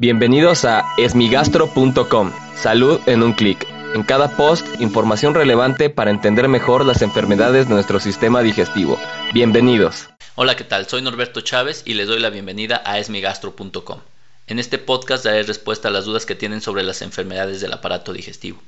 Bienvenidos a esmigastro.com. Salud en un clic. En cada post, información relevante para entender mejor las enfermedades de nuestro sistema digestivo. Bienvenidos. Hola, ¿qué tal? Soy Norberto Chávez y les doy la bienvenida a esmigastro.com. En este podcast daré respuesta a las dudas que tienen sobre las enfermedades del aparato digestivo.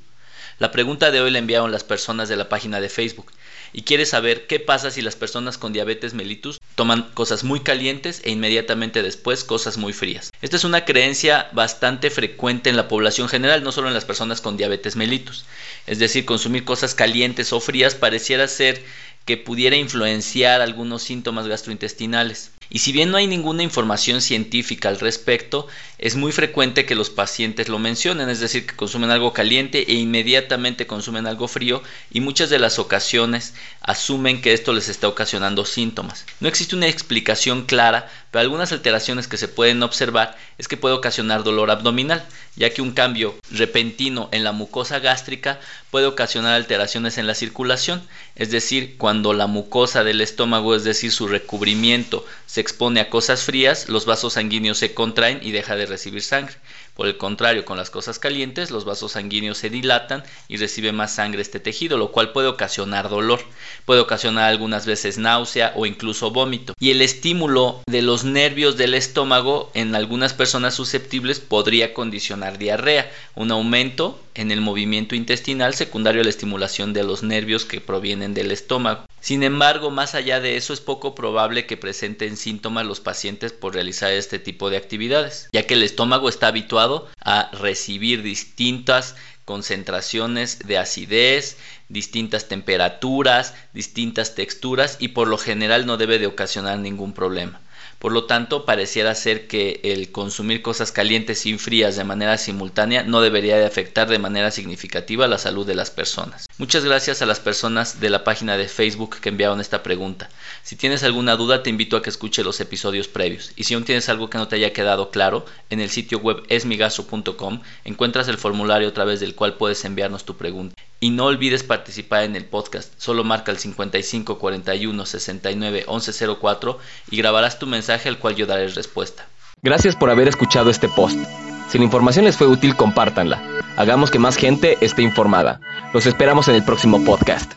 La pregunta de hoy la enviaron las personas de la página de Facebook y quiere saber qué pasa si las personas con diabetes mellitus toman cosas muy calientes e inmediatamente después cosas muy frías. Esta es una creencia bastante frecuente en la población general, no solo en las personas con diabetes mellitus. Es decir, consumir cosas calientes o frías pareciera ser que pudiera influenciar algunos síntomas gastrointestinales. Y si bien no hay ninguna información científica al respecto, es muy frecuente que los pacientes lo mencionen, es decir, que consumen algo caliente e inmediatamente consumen algo frío y muchas de las ocasiones asumen que esto les está ocasionando síntomas. No existe una explicación clara, pero algunas alteraciones que se pueden observar es que puede ocasionar dolor abdominal, ya que un cambio repentino en la mucosa gástrica puede ocasionar alteraciones en la circulación, es decir, cuando la mucosa del estómago, es decir, su recubrimiento, se expone a cosas frías, los vasos sanguíneos se contraen y deja de recibir sangre. Por el contrario, con las cosas calientes, los vasos sanguíneos se dilatan y recibe más sangre este tejido, lo cual puede ocasionar dolor, puede ocasionar algunas veces náusea o incluso vómito. Y el estímulo de los nervios del estómago en algunas personas susceptibles podría condicionar diarrea, un aumento en el movimiento intestinal secundario a la estimulación de los nervios que provienen del estómago. Sin embargo, más allá de eso, es poco probable que presenten síntomas los pacientes por realizar este tipo de actividades, ya que el estómago está habituado a recibir distintas concentraciones de acidez, distintas temperaturas, distintas texturas y por lo general no debe de ocasionar ningún problema. Por lo tanto, pareciera ser que el consumir cosas calientes y frías de manera simultánea no debería de afectar de manera significativa la salud de las personas. Muchas gracias a las personas de la página de Facebook que enviaron esta pregunta. Si tienes alguna duda, te invito a que escuche los episodios previos. Y si aún tienes algo que no te haya quedado claro, en el sitio web esmigaso.com encuentras el formulario a través del cual puedes enviarnos tu pregunta. Y no olvides participar en el podcast. Solo marca el 55 41 69 11 04 y grabarás tu mensaje al cual yo daré respuesta. Gracias por haber escuchado este post. Si la información les fue útil, compártanla. Hagamos que más gente esté informada. Los esperamos en el próximo podcast.